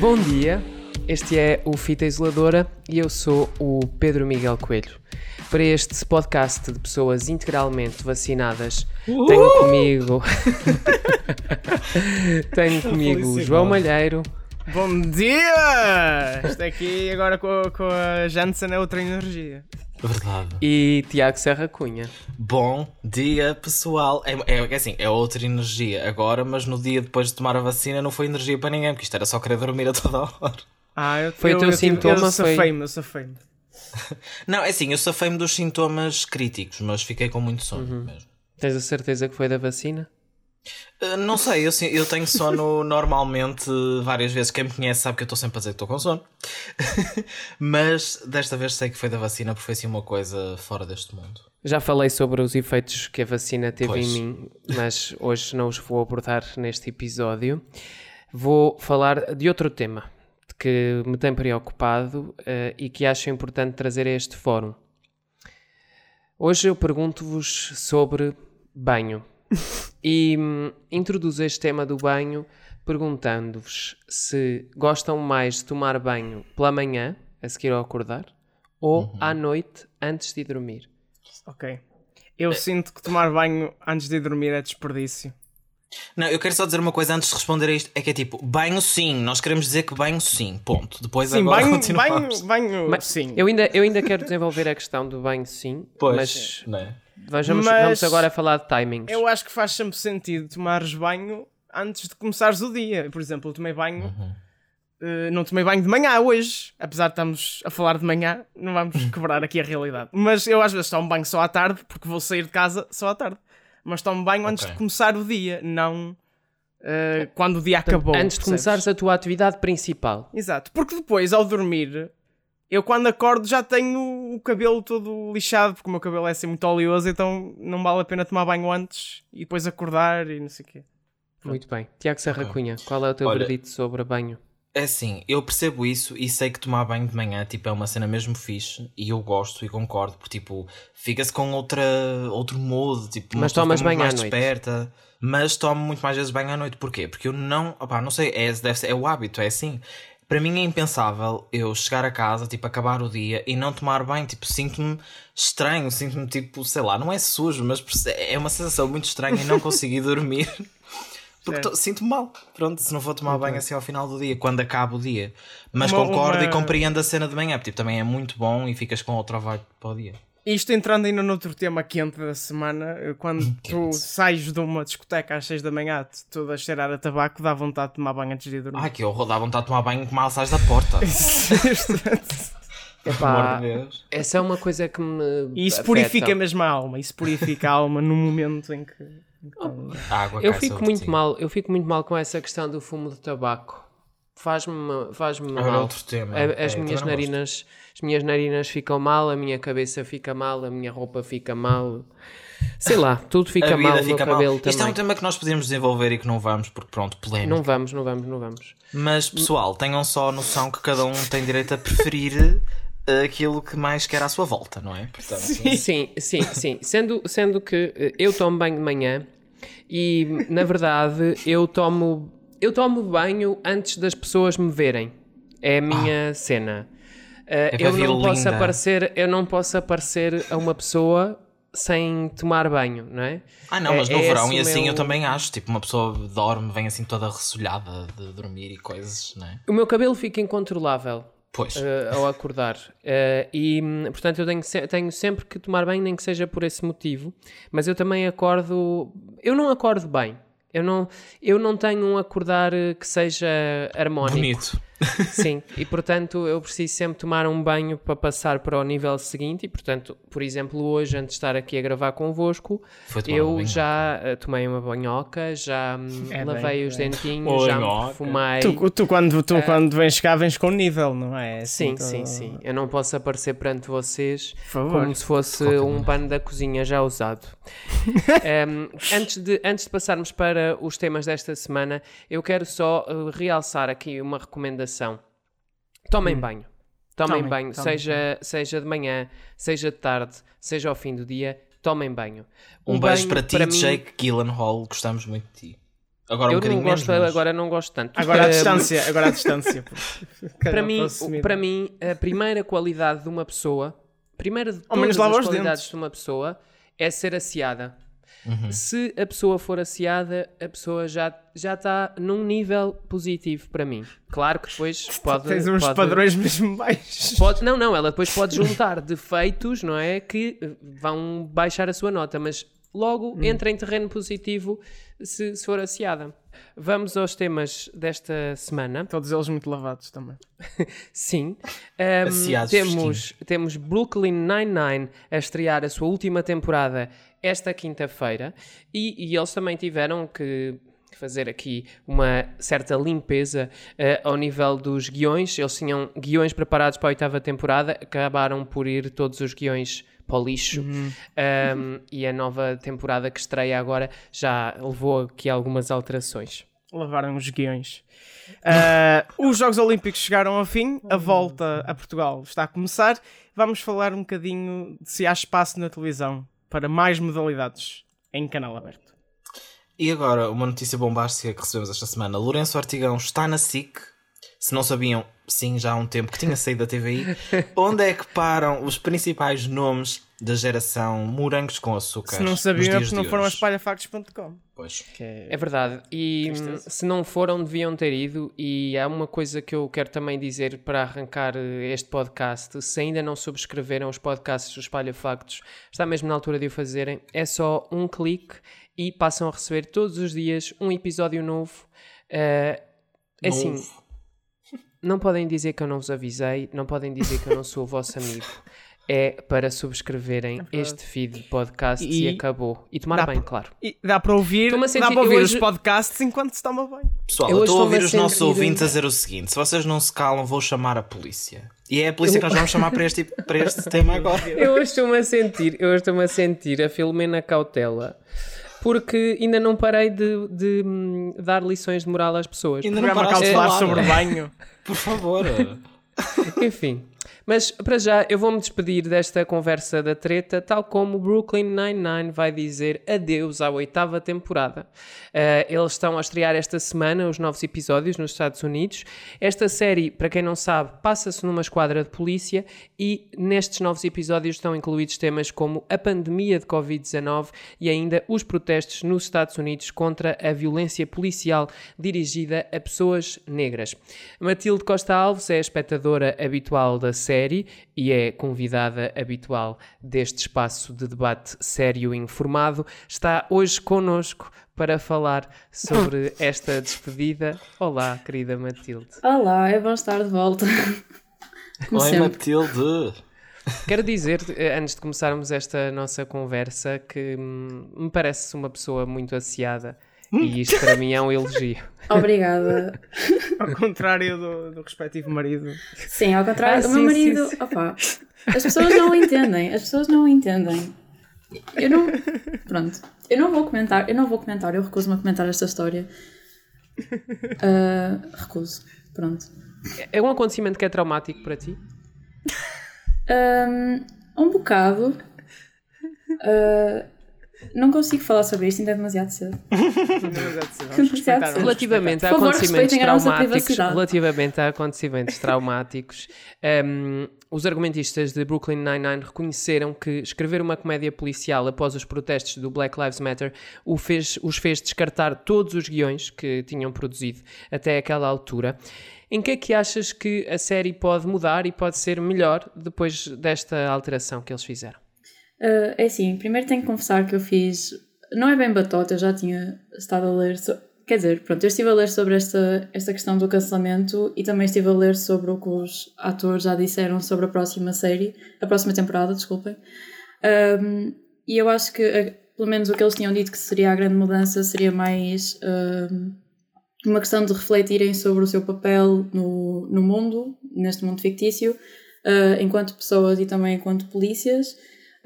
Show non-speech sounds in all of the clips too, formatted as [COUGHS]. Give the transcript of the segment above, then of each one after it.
Bom dia, este é o Fita Isoladora e eu sou o Pedro Miguel Coelho. Para este podcast de pessoas integralmente vacinadas, tenho comigo. [LAUGHS] tenho comigo o João Malheiro. Bom dia! Isto aqui agora com, com a Janssen é outra energia. Verdade. E Tiago Serra Cunha. Bom dia, pessoal. É, é, é assim, é outra energia agora, mas no dia depois de tomar a vacina não foi energia para ninguém, porque isto era só querer dormir a toda hora. Ah, eu, Foi o eu, teu eu, tive- sintoma, Eu foi- safei-me, eu safei-me. [LAUGHS] Não, é assim, eu safei-me dos sintomas críticos, mas fiquei com muito sono mesmo. Tens a certeza que foi da vacina? Uh, não sei, eu, eu tenho sono [LAUGHS] normalmente várias vezes. Quem me conhece sabe que eu estou sempre a dizer que estou com sono. [LAUGHS] mas desta vez sei que foi da vacina porque foi assim uma coisa fora deste mundo. Já falei sobre os efeitos que a vacina teve Pois. em mim, mas hoje não os vou abordar neste episódio. Vou falar de outro tema que me tem preocupado eh, e que acho importante trazer a este fórum. Hoje eu pergunto-vos sobre banho e hum, introduzo este tema do banho perguntando-vos se gostam mais de tomar banho pela manhã, a seguir ao acordar, ou à noite antes de dormir. Ok. Eu sinto que tomar banho antes de dormir é desperdício. Não, eu quero só dizer uma coisa antes de responder a isto: é que é tipo, banho sim, nós queremos dizer que banho sim, ponto. Depois Sim, agora banho, continuamos. banho, banho, Mas sim. Eu ainda, eu ainda quero desenvolver a questão do banho, sim, Pois, mas não é? Vejamos, Mas- vamos agora falar de timings. Eu acho que faz sempre sentido tomares banho antes de começares o dia. Por exemplo, eu tomei banho. eh, não tomei banho de manhã hoje, apesar de estarmos a falar de manhã, não vamos [LAUGHS] quebrar aqui a realidade. Mas eu às vezes tomo banho só à tarde, porque vou sair de casa só à tarde. Mas tomo banho antes Ok. de começar o dia, não eh, quando o dia acabou. antes de percebes? começares a tua atividade principal. Exato, porque depois, ao dormir, eu quando acordo já tenho o cabelo todo lixado, porque o meu cabelo é assim muito oleoso, então não vale a pena tomar banho antes e depois acordar e não sei o quê. Muito bem. Tiago Serra Cunha, qual é o teu Olha- verdito sobre banho? É assim, eu percebo isso e sei que tomar banho de manhã tipo, é uma cena mesmo fixe e eu gosto e concordo, porque tipo, fica-se com outra, outro mood, tipo, Mas tomas banho à mais noite? desperta, mas tomo muito mais vezes banho à noite. Porquê? Porque eu não, opá, não sei, é, deve ser, é o hábito, é assim. Para mim é impensável eu chegar a casa, tipo, acabar o dia e não tomar banho, tipo, sinto-me estranho, sinto-me tipo, sei lá, não é sujo, mas é uma sensação muito estranha e não conseguir [LAUGHS] dormir. Porque tô- sinto-me mal, pronto, se não vou tomar banho assim ao final do dia, quando acaba o dia. Mas Uma- concordo uma- e compreendo a cena de manhã, porque tipo, também é muito bom e ficas com outra vibe para o dia. Isto entrando ainda noutro tema quente da semana, eh, quando tu Quente. sais de uma discoteca às 6 da manhã, tu- todo a cheirar a tabaco, dá vontade de tomar banho antes de dormir. Ai que horror, dá vontade de tomar banho com mal sais da porta. [LAUGHS] Epá, essa é uma coisa que me. e isso afeta. purifica mesmo a alma, isso purifica a alma no momento em que. água Eu fico muito mal, eu fico muito mal com essa questão do fumo de tabaco. Faz-me faz Agora mal. outro tema. A- É, As eu minhas também narinas, as minhas narinas ficam mal, a minha cabeça fica mal, a minha roupa fica mal. Sei lá, tudo fica mal, o meu fica mal. cabelo Isto é também. um tema que nós podemos desenvolver e que não vamos, porque pronto, polémico. Não vamos, não vamos, não vamos. Mas pessoal, tenham só a noção que cada um tem direito a preferir eh, aquilo que mais quer à sua volta, não é? Portanto, Sim, sim, sim. Sendo, sendo que eh, eu tomo banho de manhã e, na verdade, eu tomo, eu tomo banho antes das pessoas me verem. É a minha cena. Eh, É para eu não posso linda. aparecer, eu não posso aparecer a uma pessoa sem tomar banho, não é? Ah não, É- mas no é verão e assim meu- eu também acho, tipo, uma pessoa dorme, vem assim toda ressolhada de dormir e coisas, não é? O meu cabelo fica incontrolável. Pois, eh, ao acordar. Eh, e, portanto, eu tenho, se- tenho sempre que tomar banho, nem que seja por esse motivo. Mas eu também acordo. Eu não acordo bem. Eu não, eu não tenho um acordar eh, que seja harmónico. bonito. Sim, e portanto eu preciso sempre tomar um banho para passar para o nível seguinte. E portanto, por exemplo, hoje, antes de estar aqui a gravar convosco, eu já eh, tomei uma banhoca, já hum, É lavei bem, os dentinhos, já me perfumei. Tu, tu quando, tu, quando vens cá, vens com nível, não é? É. Sim, Assim, sim, todo- sim. Eu não posso aparecer perante vocês como se fosse qualquer um pano da cozinha já usado. Em, [LAUGHS] antes, de, antes de passarmos para os temas desta semana, eu quero só eh, realçar aqui uma recomendação. Tomem banho. Tomem, Tomem, banho, tomem, seja, seja de manhã, seja de tarde, seja ao fim do dia, tomem banho. Um, beijo banho, para ti, mim- Jake Gyllenhaal, gostamos muito de ti. Agora um eu bocadinho não gosto, menos, mas- agora não gosto tanto. Agora à Eh, distância, agora à distância. [LAUGHS] para mim, para mim, a primeira qualidade de uma pessoa, primeira de todas as qualidades dentes. de uma pessoa, é ser aciada. Uhum. Se a pessoa for aciada, a pessoa já já está num nível positivo para mim. Claro que depois pode Tens uns pode- padrões mesmo baixos. Pode, não, não, ela depois pode juntar defeitos, não é? Que eh, vão baixar a sua nota, mas logo Hum. entra em terreno positivo se, se for aciada. Vamos aos temas desta semana. Todos eles muito lavados também. [LAUGHS] Sim. Aciados temos, temos Brooklyn Nine-Nine a estrear a sua última temporada esta quinta-feira e, e eles também tiveram que fazer aqui uma certa limpeza eh, ao nível dos guiões. Eles tinham guiões preparados para a oitava temporada, acabaram por ir todos os guiões para o lixo Ahm, e a nova temporada que estreia agora já levou aqui algumas alterações. Lavaram os guiões. Ah, os Jogos Olímpicos chegaram ao fim, a volta a Portugal está a começar. Vamos falar um bocadinho de se há espaço na televisão para mais modalidades em canal aberto. E agora, uma notícia bombástica que recebemos esta semana. Lourenço Ortigão está na SIC. Se não sabiam, sim, já há um tempo que tinha saído da TVI. Onde é que param os principais nomes da geração morangos com açúcar? Se não sabiam é porque não foram a espalhafactos.com. Pois. Que é... É verdade, e Tristeza. se não foram, deviam ter ido. E há uma coisa que eu quero também dizer para arrancar eh, este podcast: se ainda não subscreveram os podcasts do Espalha Factos, está mesmo na altura de o fazerem. É só um clique e passam a receber todos os dias um episódio novo. É assim, Novo. Não podem dizer que eu não vos avisei, não podem dizer que eu não sou o vosso amigo. É para subscreverem este feed de podcast e, E- acabou. E tomar bem, claro. E dá para ouvir, a dá sentir- para ouvir eu os hoje- podcasts enquanto se toma banho. Pessoal, Eu eu hoje estou a ouvir os nossos sentir- ouvintes a dizer o seguinte: se vocês não se calam, vou chamar a polícia. E é a polícia que nós vamos chamar para este, para este [LAUGHS] tema agora. Eu hoje estou-me a sentir, eu hoje estou-me a sentir a Filomena Cautela, porque ainda não parei de, de, hum, dar lições de moral às pessoas. Ainda não paraste de cautelar falar. sobre banho. [LAUGHS] Por favor. [LAUGHS] Enfim. Mas para já eu vou-me despedir desta conversa da treta, tal como Brooklyn Nine-Nine vai dizer adeus à oitava temporada. Uh, eles estão a estrear esta semana os novos episódios nos Estados Unidos. Esta série, para quem não sabe, passa-se numa esquadra de polícia e nestes novos episódios estão incluídos temas como a pandemia de Covid-19 e ainda os protestos nos Estados Unidos contra a violência policial dirigida a pessoas negras. Matilde Costa Alves é a espectadora habitual da série e é convidada habitual deste espaço de debate sério e informado. Está hoje connosco para falar sobre [LAUGHS] esta despedida. Olá, querida Matilde. Olá, é bom estar de volta. [LAUGHS] Como Oi, sempre. Matilde. Quero dizer, eh, antes de começarmos esta nossa conversa, que hum, me parece uma pessoa muito aciada. E isto para mim é um elogio. [LAUGHS] Obrigada. Ao contrário do, do respectivo marido. Sim, ao contrário, Ah, o meu sim, marido. sim, sim. Opa, as pessoas não o entendem. As pessoas não o entendem. Eu não. Pronto. Eu não vou comentar. Eu não vou comentar. Eu recuso-me a comentar esta história. Ah, recuso. Pronto. É um acontecimento que é traumático para ti? Ahm, um bocado. Ah, não consigo falar sobre isto, ainda é demasiado cedo. [LAUGHS] Relativamente a favor, acontecimentos traumáticos, relativamente a acontecimentos traumáticos, os argumentistas de Brooklyn Nine-Nine reconheceram que escrever uma comédia policial após os protestos do Black Lives Matter o fez- os fez descartar todos os guiões que tinham produzido até aquela altura. Em que é que achas que a série pode mudar e pode ser melhor depois desta alteração que eles fizeram? Ah, é assim, primeiro tenho que confessar que eu fiz. Não é bem batota, eu já tinha estado a ler. so- Quer dizer, pronto, eu estive a ler sobre esta, esta questão do cancelamento e também estive a ler sobre o que os atores já disseram sobre a próxima série, a próxima temporada, desculpem. Ahm, e eu acho que, eh, pelo menos o que eles tinham dito que seria a grande mudança, seria mais ahm, uma questão de refletirem sobre o seu papel no, no mundo, neste mundo fictício, ah, enquanto pessoas e também enquanto polícias.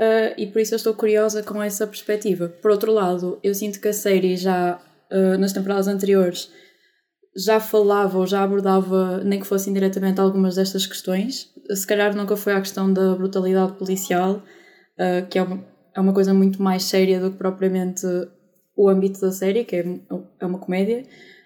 Uh, e por isso eu estou curiosa com essa perspectiva. Por outro lado, eu sinto que a série já, uh, nas temporadas anteriores, já falava ou já abordava, nem que fossem diretamente, algumas destas questões. Se calhar nunca foi a questão da brutalidade policial, uh, que é uma, é uma coisa muito mais séria do que propriamente o âmbito da série, que é, é uma comédia,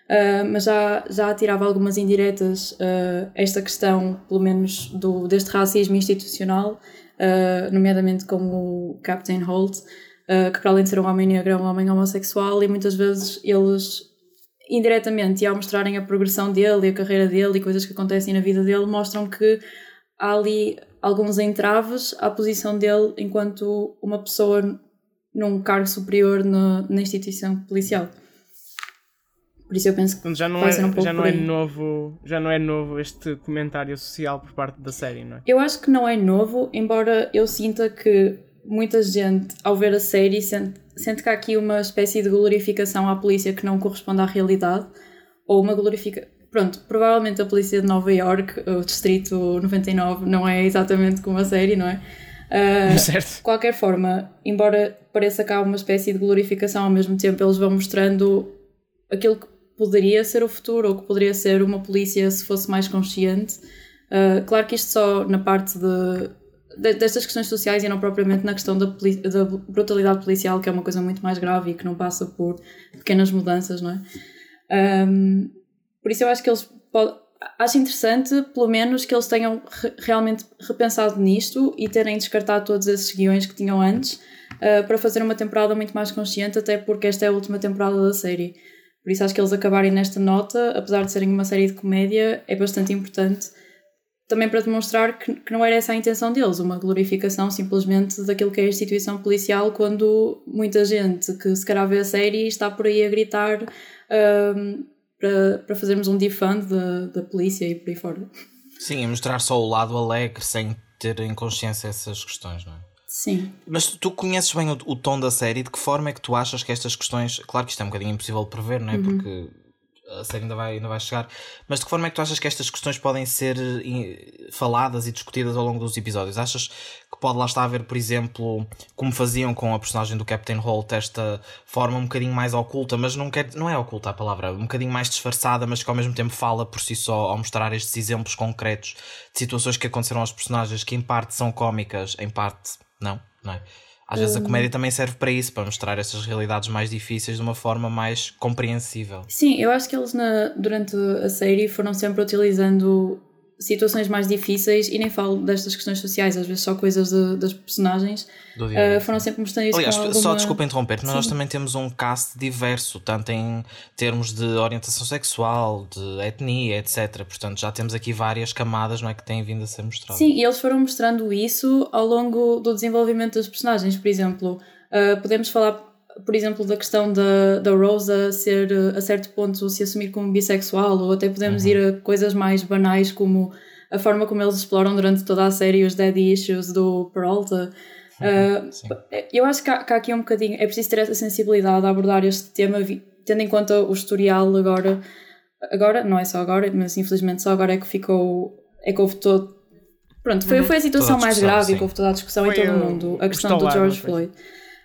uh, mas já, já tirava algumas indiretas uh, esta questão, pelo menos, do, deste racismo institucional, uh, nomeadamente com o Captain Holt, que para além de ser um homem negro é um homem homossexual e muitas vezes eles indiretamente e ao mostrarem a progressão dele e a carreira dele e coisas que acontecem na vida dele mostram que há ali alguns entraves à posição dele enquanto uma pessoa num cargo superior na, na instituição policial. Por isso eu penso que já não é, um já não é novo, já não é novo este comentário social por parte da série, não é? Eu acho que não é novo, embora eu sinta que muita gente ao ver a série sente, sente que há aqui uma espécie de glorificação à polícia que não corresponde à realidade ou uma glorificação pronto, provavelmente a polícia de Nova York, o distrito 99, não é exatamente como a série, não é? Uh, [LAUGHS] certo. De qualquer forma, embora pareça que há uma espécie de glorificação, ao mesmo tempo eles vão mostrando aquilo que poderia ser o futuro ou que poderia ser uma polícia se fosse mais consciente. Uh, claro que isto só na parte de, de, destas questões sociais e não propriamente na questão da, da, brutalidade policial, que é uma coisa muito mais grave e que não passa por pequenas mudanças, não é? Um, por isso eu acho que eles. Acho interessante, pelo menos, que eles tenham re realmente repensado nisto e terem descartado todos esses guiões que tinham antes uh, para fazer uma temporada muito mais consciente, até porque esta é a última temporada da série. Por isso acho que eles acabarem nesta nota, apesar de serem uma série de comédia, é bastante importante também para demonstrar que, que não era essa a intenção deles, uma glorificação simplesmente daquilo que é a instituição policial, quando muita gente que se calhar vê a série está por aí a gritar. Uh, para, para fazermos um defund da, da polícia e por aí fora. Sim, e mostrar só o lado alegre sem ter em consciência essas questões, não é? Sim. Mas tu conheces bem o, o, tom da série, de que forma é que tu achas que estas questões. Claro que isto é um bocadinho impossível de prever, não é? Uhum. Porque a série ainda vai, ainda vai chegar. Mas de que forma é que tu achas que estas questões podem ser eh, faladas e discutidas ao longo dos episódios? Achas que pode lá estar a ver, por exemplo, como faziam com a personagem do Captain Holt, esta forma um bocadinho mais oculta, mas não, quer, não é oculta a palavra, um bocadinho mais disfarçada, mas que ao mesmo tempo fala por si só ao mostrar estes exemplos concretos de situações que aconteceram aos personagens que em parte são cómicas, em parte não, não é? Às vezes a comédia também serve para isso, para mostrar essas realidades mais difíceis de uma forma mais compreensível. Sim, eu acho que eles na, durante a série foram sempre utilizando situações mais difíceis e nem falo destas questões sociais, às vezes só coisas de, das personagens uh, foram sempre mostrando isso Aliás, alguma... só desculpa interromper, mas nós também temos um cast diverso, tanto em termos de orientação sexual, de etnia, etc. Portanto, já temos aqui várias camadas não é, que têm vindo a ser mostradas. Sim, e eles foram mostrando isso ao longo do desenvolvimento dos personagens. Por exemplo, uh, podemos falar por exemplo, da questão da, da Rosa ser a certo ponto se assumir como bissexual, ou até podemos uhum. ir a coisas mais banais como a forma como eles exploram durante toda a série os daddy issues do Peralta. Uhum, uh, eu acho que há, que há, aqui um bocadinho, é preciso ter essa sensibilidade a abordar este tema, tendo em conta o historial agora. Agora, não é só agora, mas infelizmente só agora é que ficou. é que houve todo. Pronto, foi, uhum. foi a situação a mais grave sim. e que houve toda a discussão foi em todo o mundo, a questão do George Floyd.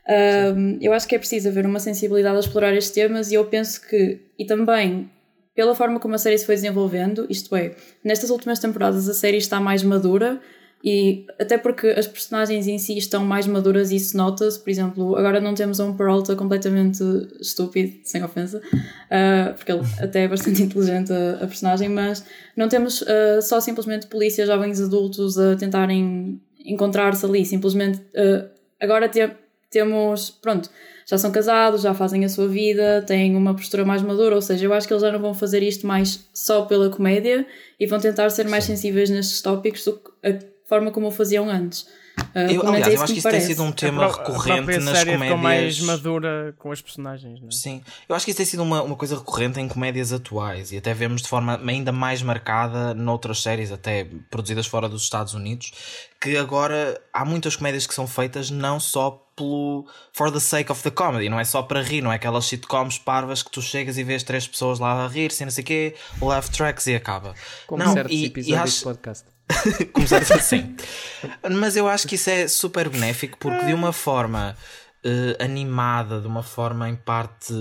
Um, eu acho que é preciso haver uma sensibilidade a explorar estes temas e eu penso que, e também pela forma como a série se foi desenvolvendo, isto é, nestas últimas temporadas a série está mais madura e até porque as personagens em si estão mais maduras e isso nota-se, por exemplo, agora não temos um Peralta completamente estúpido, sem ofensa, uh, porque ele até é bastante [LAUGHS] inteligente a, a personagem, mas não temos uh, só simplesmente polícias jovens adultos a tentarem encontrar-se ali, simplesmente uh, agora temos temos, pronto, já são casados, já fazem a sua vida, têm uma postura mais madura, ou seja, eu acho que eles já não vão fazer isto mais só pela comédia e vão tentar ser mais Sim. sensíveis nestes tópicos do que a forma como o faziam antes. Uh, eu, aliás, é eu acho que isso parece. tem sido um tema recorrente nas série comédias. mais madura com as personagens, não é? Sim, eu acho que isso tem sido uma, uma coisa recorrente em comédias atuais e até vemos de forma ainda mais marcada noutras séries, até produzidas fora dos Estados Unidos, que agora há muitas comédias que são feitas não só pelo for the sake of the comedy, não é só para rir, não é aquelas sitcoms parvas que tu chegas e vês três pessoas lá a rir, sem não sei o quê, laugh tracks e acaba. Como não, certos e, episódios e acho... de podcast. [LAUGHS] Começar assim. Mas eu acho que isso é super benéfico porque de uma forma uh, animada, de uma forma em parte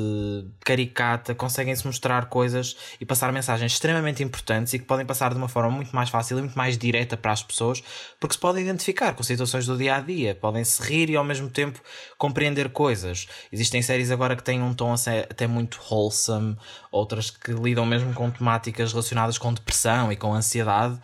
caricata, conseguem-se mostrar coisas e passar mensagens extremamente importantes e que podem passar de uma forma muito mais fácil e muito mais direta para as pessoas, porque se podem identificar com situações do dia a dia, podem se rir e ao mesmo tempo compreender coisas. Existem séries agora que têm um tom até muito wholesome, outras que lidam mesmo com temáticas relacionadas com depressão e com ansiedade.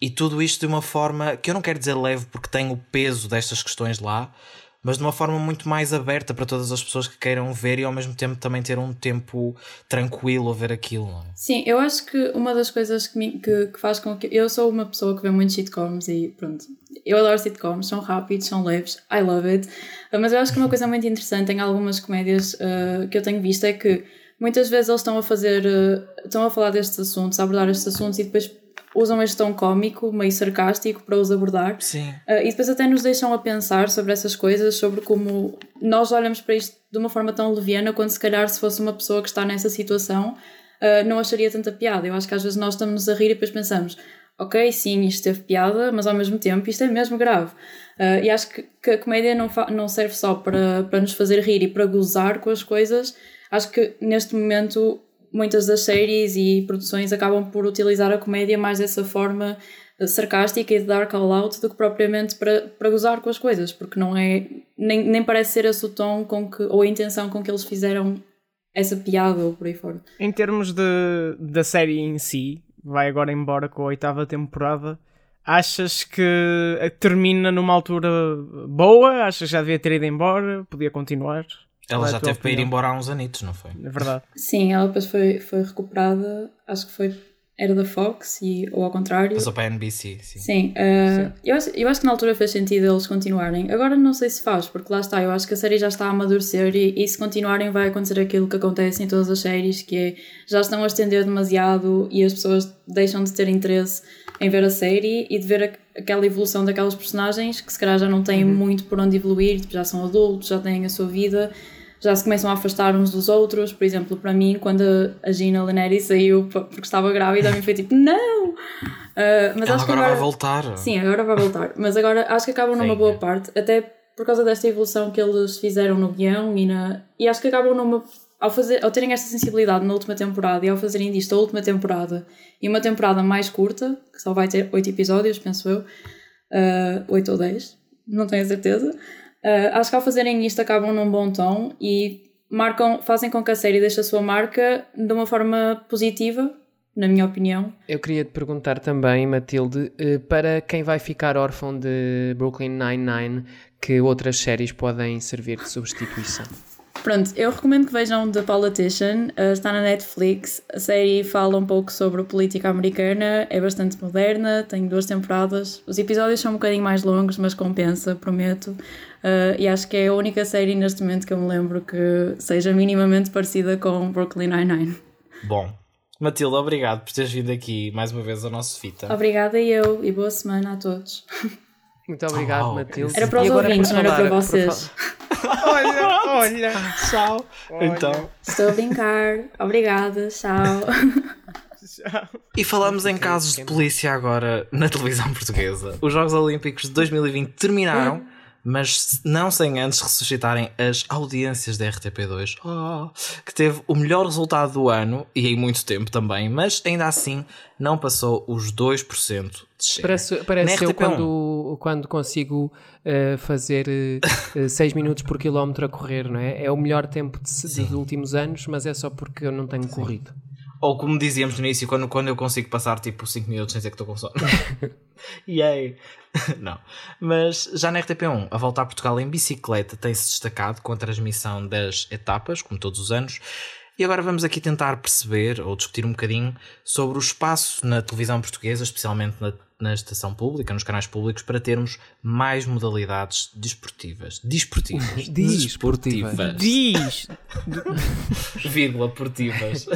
E tudo isto de uma forma que eu não quero dizer leve porque tem o peso destas questões lá, mas de uma forma muito mais aberta para todas as pessoas que queiram ver e ao mesmo tempo também ter um tempo tranquilo a ver aquilo. É? Sim, eu acho que uma das coisas que, me, que, que, faz com que. Eu sou uma pessoa que vê muitos sitcoms e pronto. Eu adoro sitcoms, são rápidos, são leves, I love it. Mas eu acho que uma coisa muito interessante em algumas comédias uh, que eu tenho visto é que muitas vezes eles estão a fazer. Uh, estão a falar destes assuntos, a abordar estes assuntos e depois usam este tom cómico, meio sarcástico, para os abordar. Sim. Uh, e depois até nos deixam a pensar sobre essas coisas, sobre como nós olhamos para isto de uma forma tão leviana, quando se calhar se fosse uma pessoa que está nessa situação, uh, não acharia tanta piada. Eu acho que às vezes nós estamos a rir e depois pensamos, ok, sim, isto teve piada, mas ao mesmo tempo isto é mesmo grave. Uh, e acho que, que, a comédia não, não serve só para, para nos fazer rir e para gozar com as coisas. Acho que neste momento muitas das séries e produções acabam por utilizar a comédia mais dessa forma eh, sarcástica e de dar call-out do que propriamente para, para gozar com as coisas, porque não é. Nem, nem parece ser esse o tom com que, ou a intenção com que eles fizeram essa piada ou por aí fora. Em termos de, da série em si, vai agora embora com a oitava temporada. Achas que termina numa altura boa? Achas que já devia ter ido embora? Podia continuar? Ela é já teve para ir embora há uns anitos, não foi? É verdade. Sim, ela depois foi, foi recuperada, acho que foi. Era da Fox, e, ou ao contrário. Passou para a NBC, sim. Sim, uh, sim. Eu, acho, eu acho que na altura fez sentido eles continuarem. Agora não sei se faz, porque lá está, eu acho que a série já está a amadurecer e, e se continuarem vai acontecer aquilo que acontece em todas as séries, que é já estão a estender demasiado e as pessoas deixam de ter interesse em ver a série e de ver a, aquela evolução daquelas personagens que se calhar já não têm uhum. muito por onde evoluir, tipo, já são adultos, já têm a sua vida já se começam a afastar uns dos outros. Por exemplo, para mim, quando a Gina Leneri saiu porque estava grávida, a mim foi tipo, não! Uh, mas Ela acho agora, que agora vai voltar. Sim, agora vai voltar. Mas agora acho que acabam numa boa parte, até por causa desta evolução que eles fizeram no guião e, na... e acho que acabam numa. Ao, fazer, ao terem esta sensibilidade na última temporada e ao fazerem disto a última temporada e uma temporada mais curta, que só vai ter 8 episódios, penso eu, uh, ah, 8 ou 10, não tenho a certeza, Uh, acho que ao fazerem isto acabam num bom tom e marcam, fazem com que a série deixe a sua marca de uma forma positiva, na minha opinião. Eu queria te perguntar também, Matilde, uh, para quem vai ficar órfão de Brooklyn Nine-Nine, que outras séries podem servir de substituição? Pronto, eu recomendo que vejam The Politician, uh, está na Netflix. A série fala um pouco sobre a política americana, é bastante moderna, tem duas temporadas. Os episódios são um bocadinho mais longos, mas compensa, prometo. Uh, e acho que é a única série neste momento que eu me lembro que seja minimamente parecida com Brooklyn Nine-Nine. Bom, Matilde, obrigado por teres vindo aqui mais uma vez ao nosso Fita. Obrigada eu e boa semana a todos. [LAUGHS] Muito obrigado, oh, Matilde. Era para os ouvintes, não era para vocês. olha, olha. Tchau. Olha. Então. Estou a brincar. Obrigada. Tchau. E falamos em casos de polícia agora na televisão portuguesa. Os Jogos Olímpicos de 2020 terminaram mas não sem antes ressuscitarem as audiências da RTP2, oh, que teve o melhor resultado do ano e em muito tempo também, mas ainda assim não passou os 2% de share. Parece, parece eu quando, quando consigo uh, fazer 6 uh, minutos por quilómetro a correr, não é? É o melhor tempo de, dos últimos anos, mas é só porque eu não tenho Sim. corrido. Ou como dizíamos no início, quando, quando eu consigo passar tipo 5 minutos sem dizer que estou com sono. [LAUGHS] Yay! [LAUGHS] Não. Mas já na RTP1, a volta a Portugal em bicicleta tem-se destacado com a transmissão das etapas, como todos os anos. E agora vamos aqui tentar perceber ou discutir um bocadinho sobre o espaço na televisão portuguesa, especialmente na, na estação pública, nos canais públicos, para termos mais modalidades desportivas. Desportivas. Desportivas. Diz! [LAUGHS] Vírgula, portivas.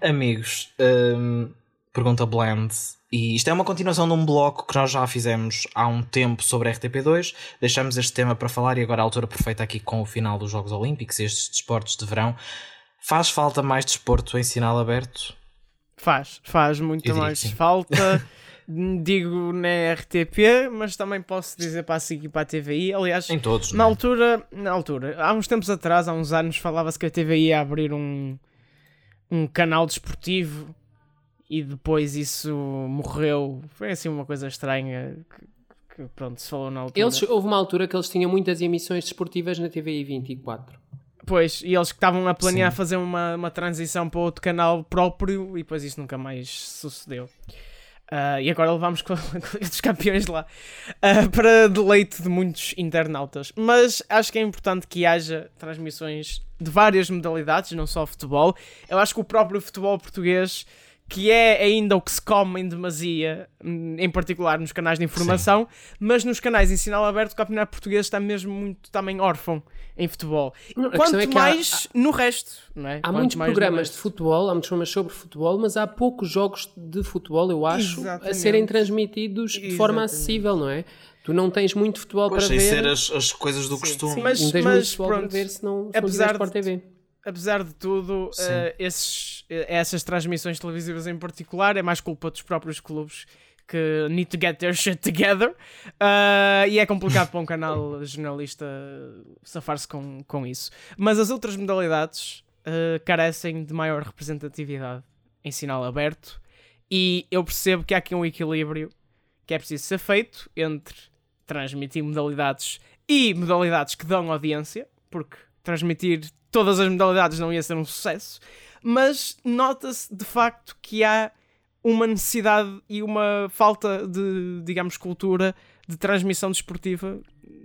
Amigos, um, pergunta Blend. E isto é uma continuação de um bloco que nós já fizemos há um tempo sobre a RTP2. Deixamos este tema para falar e agora a altura perfeita aqui com o final dos Jogos Olímpicos, estes desportos de verão. Faz falta mais desporto em sinal aberto? Faz, faz muito mais falta. [LAUGHS] digo na RTP, mas também posso dizer para a SIC e para a TVI. Aliás, Em todos, na é? altura, na altura, há uns tempos atrás, há uns anos, falava-se que a TVI ia abrir um, um canal desportivo e depois isso morreu. Foi assim uma coisa estranha que, que, pronto, se falou na altura. Eles, houve uma altura que eles tinham muitas emissões desportivas na TVI 24. Pois, e eles que estavam a planear Sim. fazer uma, uma transição para outro canal próprio e depois isso nunca mais sucedeu. Ah, e agora levamos [LAUGHS] com a Liga dos Campeões lá ah, para deleite de muitos internautas. Mas acho que é importante que haja transmissões de várias modalidades, não só futebol. Eu acho que o próprio futebol português, que é ainda o que se come em demasia, hum, em particular nos canais de informação, mas nos canais em sinal aberto, o campeonato português está mesmo muito também órfão em futebol. Não, a Quanto é que há- mais no resto, não é? Há Quanto muitos mais programas de futebol, há muitos programas sobre futebol, mas há poucos jogos de futebol, eu acho, a Exatamente. serem transmitidos de forma Exatamente. acessível, não é? Tu não tens muito futebol Pois, para sem ver. ser as, as coisas do costume. Sim, Mas- não tens mas muito futebol para pronto, ver se não, se não apesar Sport de- TV. apesar de tudo, Sim. eh, esses, essas transmissões televisivas em particular é mais culpa dos próprios clubes que need to get their shit together Ah, e é complicado para um canal [LAUGHS] jornalista safar-se com, com isso. Mas as outras modalidades eh, carecem de maior representatividade em sinal aberto e eu percebo que há aqui um equilíbrio que é preciso ser feito entre transmitir modalidades e modalidades que dão audiência, porque transmitir todas as modalidades não ia ser um sucesso, mas nota-se de facto que há uma necessidade e uma falta de, digamos, cultura de transmissão desportiva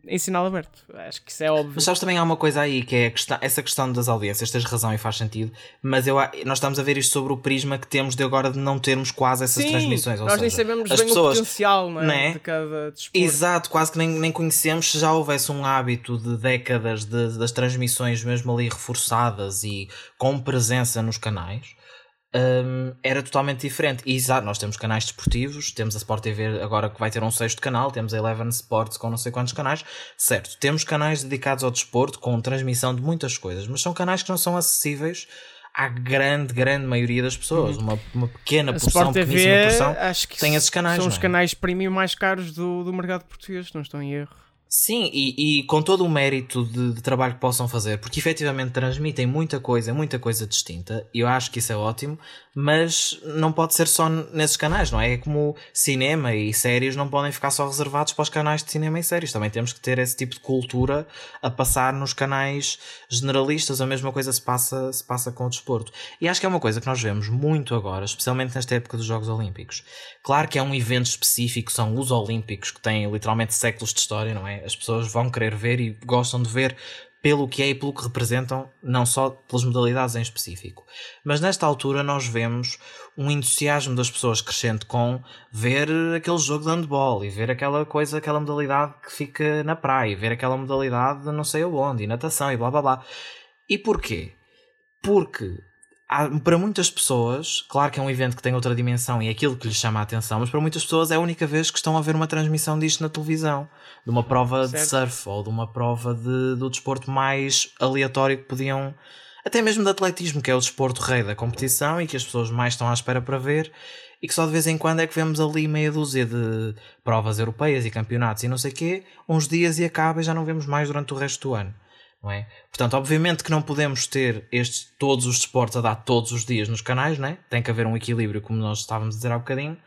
em sinal aberto. Acho que isso é óbvio. Mas sabes também há uma coisa aí que é questão- essa questão das audiências, tens razão e faz sentido, mas eu, nós estamos a ver isto sobre o prisma que temos de agora de não termos quase essas Sim, transmissões. Nós nem seja, sabemos as bem pessoas, o potencial não é, não é? de cada desporto. Exato, quase que nem, nem conhecemos se já houvesse um hábito de décadas de- das transmissões mesmo ali reforçadas e com presença nos canais. Hum, era totalmente diferente. E exato, nós temos canais desportivos, temos a Sport TV agora que vai ter um sexto canal, temos a Eleven Sports com não sei quantos canais, certo? Temos canais dedicados ao desporto com transmissão de muitas coisas, mas são canais que não são acessíveis à grande, grande maioria das pessoas. Uma, uma pequena A porção, Sport TV, pequeníssima porção. acho que tem esses canais, são não os é? canais premium mais caros do, do mercado português, não estou em erro. Sim, e, e com todo o mérito de, de trabalho que possam fazer, porque efetivamente transmitem muita coisa, muita coisa distinta, e eu acho que isso é ótimo, mas não pode ser só nesses canais, não é? É como cinema e séries não podem ficar só reservados para os canais de cinema e séries, também temos que ter esse tipo de cultura a passar nos canais generalistas, a mesma coisa se passa, se passa com o desporto. E acho que é uma coisa que nós vemos muito agora, especialmente nesta época dos Jogos Olímpicos. Claro que é um evento específico, são os Olímpicos, que têm literalmente séculos de história, não é? As pessoas vão querer ver e gostam de ver pelo que é e pelo que representam, não só pelas modalidades em específico. Mas nesta altura nós vemos um entusiasmo das pessoas crescente com ver aquele jogo de handball e ver aquela coisa, aquela modalidade que fica na praia, e ver aquela modalidade de não sei aonde, e natação e blá blá blá. E porquê? Porque há- para muitas pessoas, claro que é um evento que tem outra dimensão e é aquilo que lhes chama a atenção, mas para muitas pessoas é a única vez que estão a ver uma transmissão disto na televisão, de uma prova de Certo. surf ou de uma prova de, do desporto mais aleatório que podiam, até mesmo de atletismo, que é o desporto rei da competição e que as pessoas mais estão à espera para ver. E que só de vez em quando é que vemos ali meia dúzia de provas europeias e campeonatos e não sei o quê, uns dias e acaba e já não vemos mais durante o resto do ano não é? Portanto, obviamente que não podemos ter estes, todos os desportos a dar todos os dias nos canais, não é? Tem que haver um equilíbrio, como nós estávamos a dizer há bocadinho,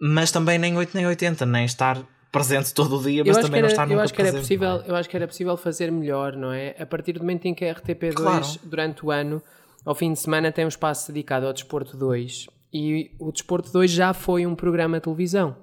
mas também nem 8 nem 80, nem estar presente todo o dia, Eu mas também não era, estar eu nunca acho que era presente, possível, não é? eu acho que era possível fazer melhor, não é? A partir do momento em que a RTP2 Claro. durante o ano, ao fim de semana tem um espaço dedicado ao Desporto 2 e o Desporto 2 já foi um programa de televisão.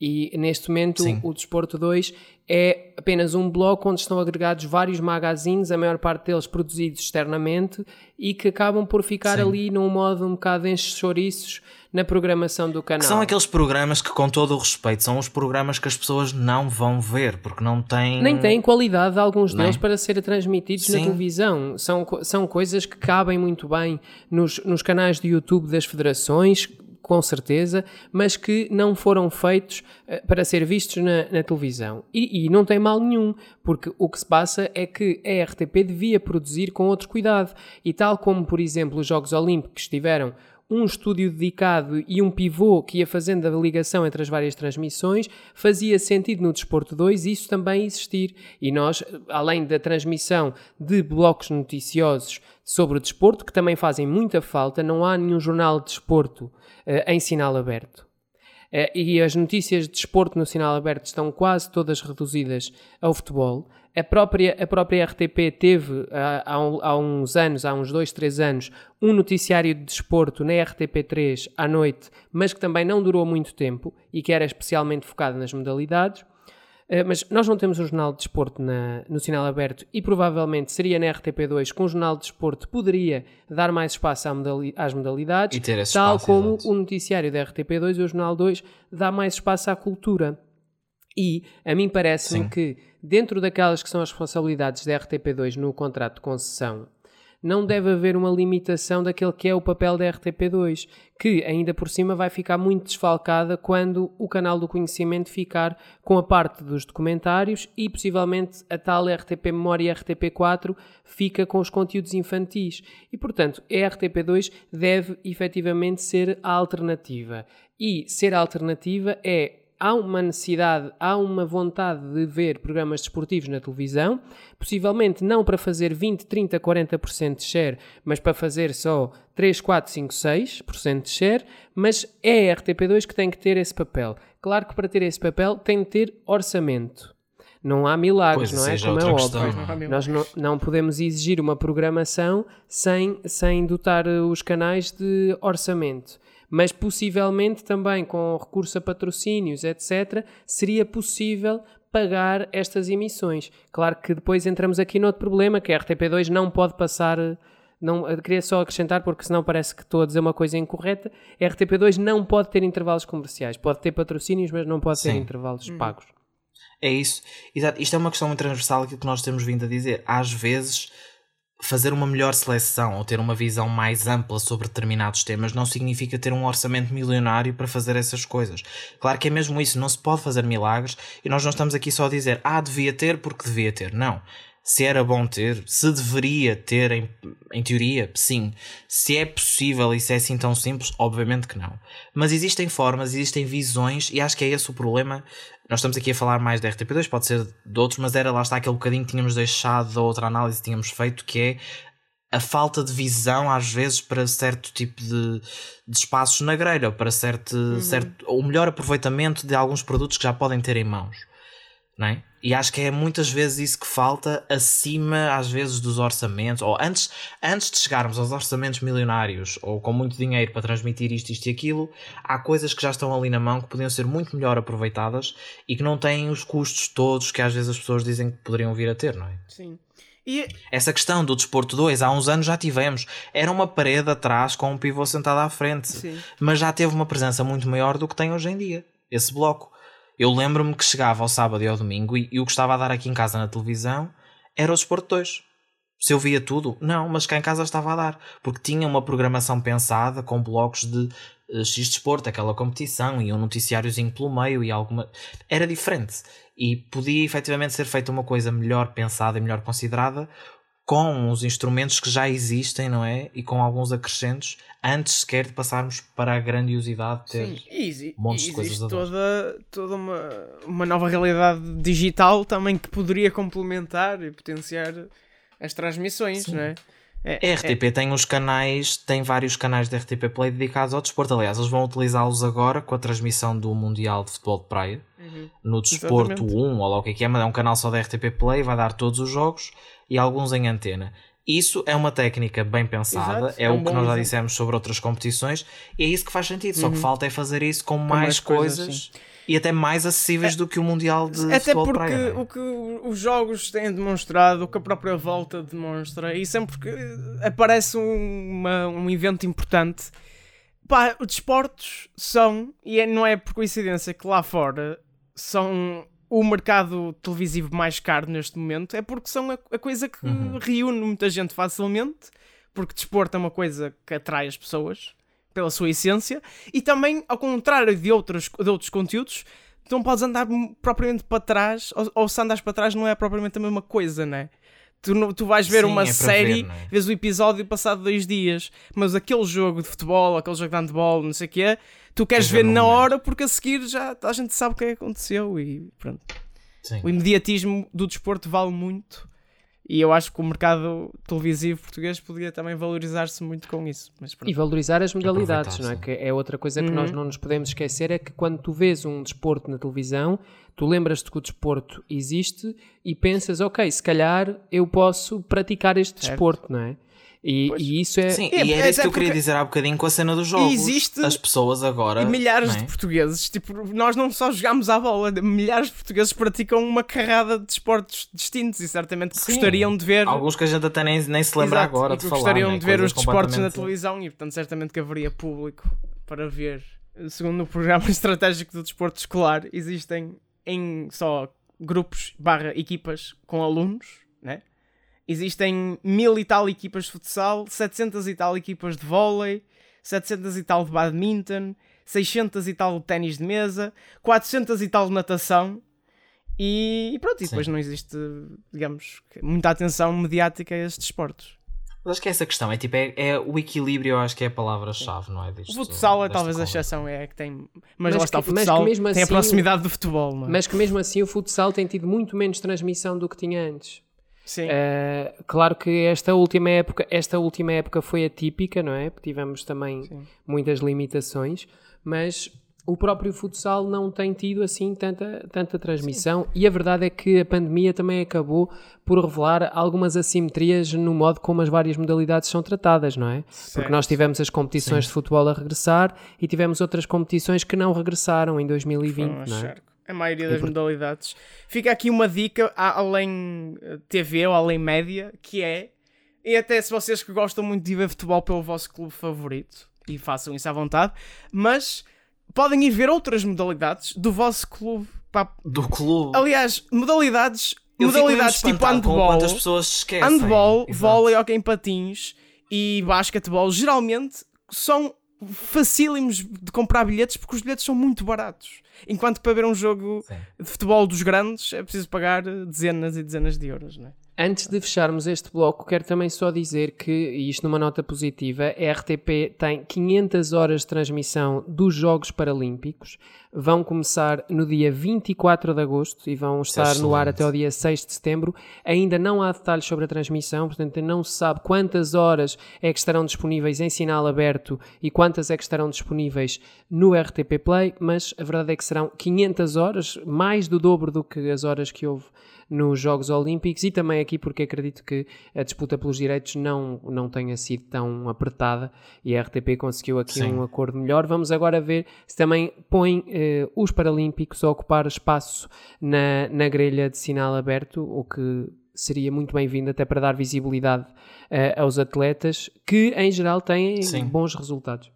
E neste momento Sim. o Desporto 2 é apenas um bloco onde estão agregados vários magazines, a maior parte deles produzidos externamente e que acabam por ficar Sim. ali num modo um bocado enche chouriços na programação do canal. Que são aqueles programas que, com todo o respeito, são os programas que as pessoas não vão ver, porque não têm... Nem têm qualidade alguns é? deles para serem transmitidos na Sim. televisão. São, são coisas que cabem muito bem nos, nos canais de YouTube das federações, com certeza, mas que não foram feitos eh, para ser vistos na, na televisão. E, e não tem mal nenhum, porque o que se passa é que a RTP devia produzir com outro cuidado. E tal como, por exemplo, os Jogos Olímpicos tiveram um estúdio dedicado e um pivô que ia fazendo a ligação entre as várias transmissões, fazia sentido no Desporto 2 isso também existir. E nós, além da transmissão de blocos noticiosos sobre o desporto, que também fazem muita falta, não há nenhum jornal de desporto uh, em sinal aberto. Uh, e as notícias de desporto no sinal aberto estão quase todas reduzidas ao futebol. A própria, a própria RTP teve há, há, uns anos, há uns dois, três anos, um noticiário de desporto na RTP3 à noite, mas que também não durou muito tempo e que era especialmente focado nas modalidades. Uh, mas nós não temos um jornal de desporto na, no sinal aberto e provavelmente seria na RTP2 que um jornal de desporto poderia dar mais espaço às modalidades, tal espaço, como exatamente. o noticiário da RTP2 e o jornal 2 dá mais espaço à cultura. E a mim parece-me que, dentro daquelas que são as responsabilidades da RTP2 no contrato de concessão, não deve haver uma limitação daquele que é o papel da RTP2, que ainda por cima vai ficar muito desfalcada quando o canal do conhecimento ficar com a parte dos documentários e possivelmente a tal RTP Memória e RTP4 fica com os conteúdos infantis. E portanto, a RTP2 deve efetivamente ser a alternativa. E ser a alternativa é há uma necessidade, há uma vontade de ver programas desportivos na televisão, possivelmente não para fazer 20, 30, 40% de share, mas para fazer só 3, 4, 5, 6% de share, mas é a RTP2 que tem que ter esse papel. Claro que para ter esse papel tem de ter orçamento. Não há milagres, Pois, não é? seja Como é óbvio. é? Nós não, não podemos exigir uma programação sem, sem dotar os canais de orçamento mas possivelmente também com recurso a patrocínios, etc., seria possível pagar estas emissões. Claro que depois entramos aqui noutro problema, que a RTP2 não pode passar. Não, queria só acrescentar, porque senão parece que estou a dizer uma coisa incorreta. A RTP2 não pode ter intervalos comerciais. Pode ter patrocínios, mas não pode ter Sim. intervalos pagos. É isso. Exato. Isto é uma questão muito transversal aquilo que nós temos vindo a dizer. Às vezes, fazer uma melhor seleção ou ter uma visão mais ampla sobre determinados temas não significa ter um orçamento milionário para fazer essas coisas. Claro que é mesmo isso, não se pode fazer milagres e nós não estamos aqui só a dizer ah, devia ter porque devia ter. Não. Se era bom ter, se deveria ter, em, em teoria, sim. Se é possível e se é assim tão simples, obviamente que não. Mas existem formas, existem visões e acho que é esse o problema nós estamos aqui a falar mais da RTP2, pode ser de outros, mas era lá está aquele bocadinho que tínhamos deixado da outra análise que tínhamos feito, que é a falta de visão às vezes para certo tipo de, de espaços na grelha, ou para certo, uhum. certo, o melhor aproveitamento de alguns produtos que já podem ter em mãos. Não é? E acho que é muitas vezes isso que falta acima, às vezes, dos orçamentos, ou antes, antes de chegarmos aos orçamentos milionários, ou com muito dinheiro para transmitir isto, isto e aquilo, há coisas que já estão ali na mão que podiam ser muito melhor aproveitadas e que não têm os custos todos que às vezes as pessoas dizem que poderiam vir a ter, não é? Sim. E... Essa questão do Desporto 2, há uns anos já tivemos. Era uma parede atrás com um pivô sentado à frente. Sim. Mas já teve uma presença muito maior do que tem hoje em dia. Esse bloco. Eu lembro-me que chegava ao sábado e ao domingo e, e o que estava a dar aqui em casa na televisão era o Desporto 2. Se eu via tudo, não, mas cá em casa estava a dar. Porque tinha uma programação pensada com blocos de uh, X Desporto, aquela competição e um noticiáriozinho pelo meio e alguma. Era diferente. E podia efetivamente ser feita uma coisa melhor pensada e melhor considerada com os instrumentos que já existem, não é? E com alguns acrescentos, antes sequer de passarmos para a grandiosidade de ter Sim, e montes e de coisas a toda, toda uma, uma nova realidade digital também que poderia complementar e potenciar as transmissões, não é? É, A RTP tem os canais, tem vários canais de RTP Play dedicados ao desporto. Aliás, eles vão utilizá-los agora com a transmissão do Mundial de Futebol de Praia Uhum. no Desporto Exatamente. 1, ou lá o que é que é, mas é um canal só da RTP Play, vai dar todos os jogos e alguns em antena. Isso é uma técnica bem pensada, Exato, é, é o um que bom nós já dissemos sobre outras competições, e é isso que faz sentido. Só que falta é fazer isso com, mais, mais coisas, coisas, e até mais acessíveis do que o Mundial de Até Futebol porque Praia. é? o que os jogos têm demonstrado, o que a própria volta demonstra, e sempre que aparece uma- um evento importante, pá, os desportos são, e é- não é por coincidência que lá fora são o mercado televisivo mais caro neste momento, é porque são a, a coisa que Uhum. reúne muita gente facilmente, porque desporto é uma coisa que atrai as pessoas pela sua essência, e também, ao contrário de outros, de outros conteúdos, tu não podes andar propriamente para trás, ou, ou se andas para trás não é propriamente a mesma coisa, né? Tu, tu vais ver Sim, uma é série, ver, não é? vês o episódio passado dois dias, mas aquele jogo de futebol, aquele jogo de handball, não sei o que é, tu queres ver na hora porque a seguir já a gente sabe o que é que aconteceu e pronto. Sim. O imediatismo do desporto vale muito e eu acho que o mercado televisivo português podia também valorizar-se muito com isso. E valorizar as modalidades, não é? Que é outra coisa que Uhum. nós não nos podemos esquecer, é que quando tu vês um desporto na televisão, tu lembras-te que o desporto existe e pensas, ok, se calhar eu posso praticar este Certo. desporto, não é? E, e isso é... Sim, É, e era até isso que eu queria dizer há bocadinho com a cena dos jogos. existe- As pessoas agora. Milhares é? de portugueses, tipo, nós não só jogamos à bola, milhares de portugueses praticam uma carrada de esportes distintos e certamente Sim. gostariam de ver. Alguns que a gente até nem, nem se lembra Exato, agora e de falar. gostariam né? de ver Coisas os desportos na televisão e, portanto, certamente que haveria público para ver. Segundo o programa [LAUGHS] estratégico do desporto escolar, existem em só grupos barra equipas com alunos, né? Existem mil e tal equipas de futsal, 700 e tal equipas de vôlei, 700 e tal de badminton, 600 e tal de ténis de mesa, 400 e tal de natação. E, e pronto, e depois Sim. não existe, digamos, muita atenção mediática a estes esportes. Mas acho que é essa questão, é tipo, é, é o equilíbrio, eu acho que é a palavra-chave, não é? O Disto, futsal é talvez a exceção, é que tem. Mas, Mas lá está, o que- mas que futsal mesmo tem a assim- proximidade do futebol, não é? Mas que mesmo assim o futsal tem tido muito menos transmissão do que tinha antes. Sim. Uh, claro que esta última época, esta última época foi atípica, não é? Porque tivemos também Sim. muitas limitações, mas o próprio futsal não tem tido assim tanta, tanta transmissão e a verdade é que a pandemia também acabou por revelar algumas assimetrias no modo como as várias modalidades são tratadas, não é? Porque Certo. nós tivemos as competições de futebol a regressar e tivemos outras competições que não regressaram em 2020, Foram a não é? A maioria das modalidades. Fica aqui uma dica além eh, TV ou além média, que é, e até se vocês que gostam muito de ver futebol pelo vosso clube favorito, e façam isso à vontade, mas podem ir ver outras modalidades do vosso clube. Pá, Do clube. Aliás, modalidades, Eu modalidades tipo com handball, quantas pessoas esquecem. handball, Exato. vôlei, hockey em patins e basquetebol, geralmente são facílimos de comprar bilhetes porque os bilhetes são muito baratos. Enquanto para ver um jogo Sim. de futebol dos grandes é preciso pagar dezenas e dezenas de euros, não é? Antes de fecharmos este bloco, quero também só dizer que, e isto numa nota positiva, a RTP tem 500 horas de transmissão dos Jogos Paralímpicos. Vão começar no dia 24 de agosto e vão estar no ar excelente. até o dia 6 de setembro. Ainda não há detalhes sobre a transmissão, portanto, não se sabe quantas horas é que estarão disponíveis em sinal aberto e quantas é que estarão disponíveis no RTP Play, mas a verdade é que serão 500 horas, mais do dobro do que as horas que houve nos Jogos Olímpicos e também aqui porque acredito que a disputa pelos direitos não, não tenha sido tão apertada e a RTP conseguiu aqui Sim. um acordo melhor. Vamos agora ver se também põe eh, os Paralímpicos a ocupar espaço na, na grelha de sinal aberto, o que seria muito bem-vindo até para dar visibilidade eh, aos atletas que em geral têm Sim. bons resultados.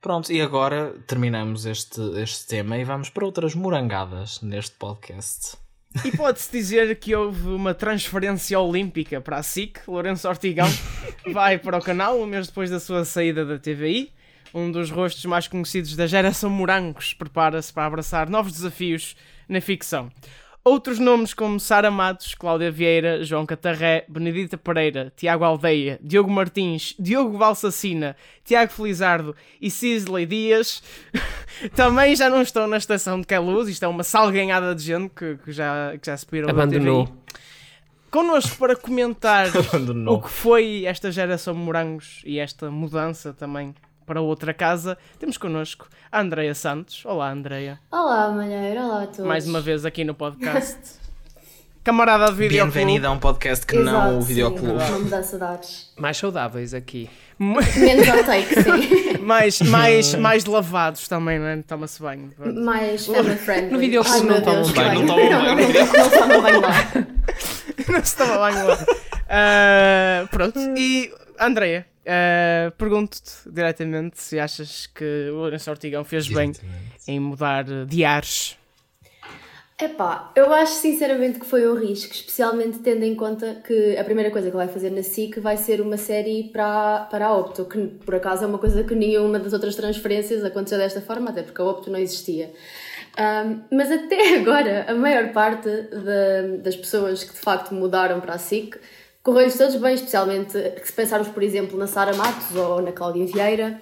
Pronto, e agora terminamos este, este tema e vamos para outras morangadas neste podcast. E pode-se dizer que houve uma transferência olímpica para a SIC. Lourenço Ortigão [LAUGHS] vai para o canal um mês depois da sua saída da TVI. Um dos rostos mais conhecidos da geração Morangos prepara-se para abraçar novos desafios na ficção. Outros nomes como Sara Matos, Cláudia Vieira, João Catarré, Benedita Pereira, Tiago Aldeia, Diogo Martins, Diogo Valsacina, Tiago Felizardo e Cisley Dias [LAUGHS] também já não estão na estação de Queluz. Isto é uma salganhada de gente que, que já, que já se na Abandonou. Connosco para comentar [LAUGHS] Abandonou. o que foi esta geração Morangos e esta mudança também para outra casa, temos connosco a Andreia Santos. Olá, Andreia. Olá, Malheiro, olá a todos. Mais uma vez aqui no podcast. [LAUGHS] Camarada de videoclube. Bem-vindo a um podcast que Exato, não o sim, videoclube. Não me dá saudades. Mais saudáveis aqui. Menos ao take, [LAUGHS] sim. mais, mais, mais lavados também, não é? Toma-se banho. Mais family [LAUGHS] friendly. No videoclube não tomam banho, não tomam banho no Não, não, não tomam banho lá. não se toma banho lá. Ah, pronto. E, Andreia, ah, pergunto-te diretamente se achas que o Lourenço Ortigão fez bem em mudar de ares. Epá, eu acho sinceramente que foi um risco, especialmente tendo em conta que a primeira coisa que ele vai fazer na SIC vai ser uma série para, para a Opto, que por acaso é uma coisa que nenhuma das outras transferências aconteceu desta forma, até porque a Opto não existia. Ahm, mas até [LAUGHS] agora, a maior parte da- das pessoas que de facto mudaram para a SIC correu-lhes todos bem, especialmente se pensarmos, por exemplo, na Sara Matos ou na Cláudia Vieira.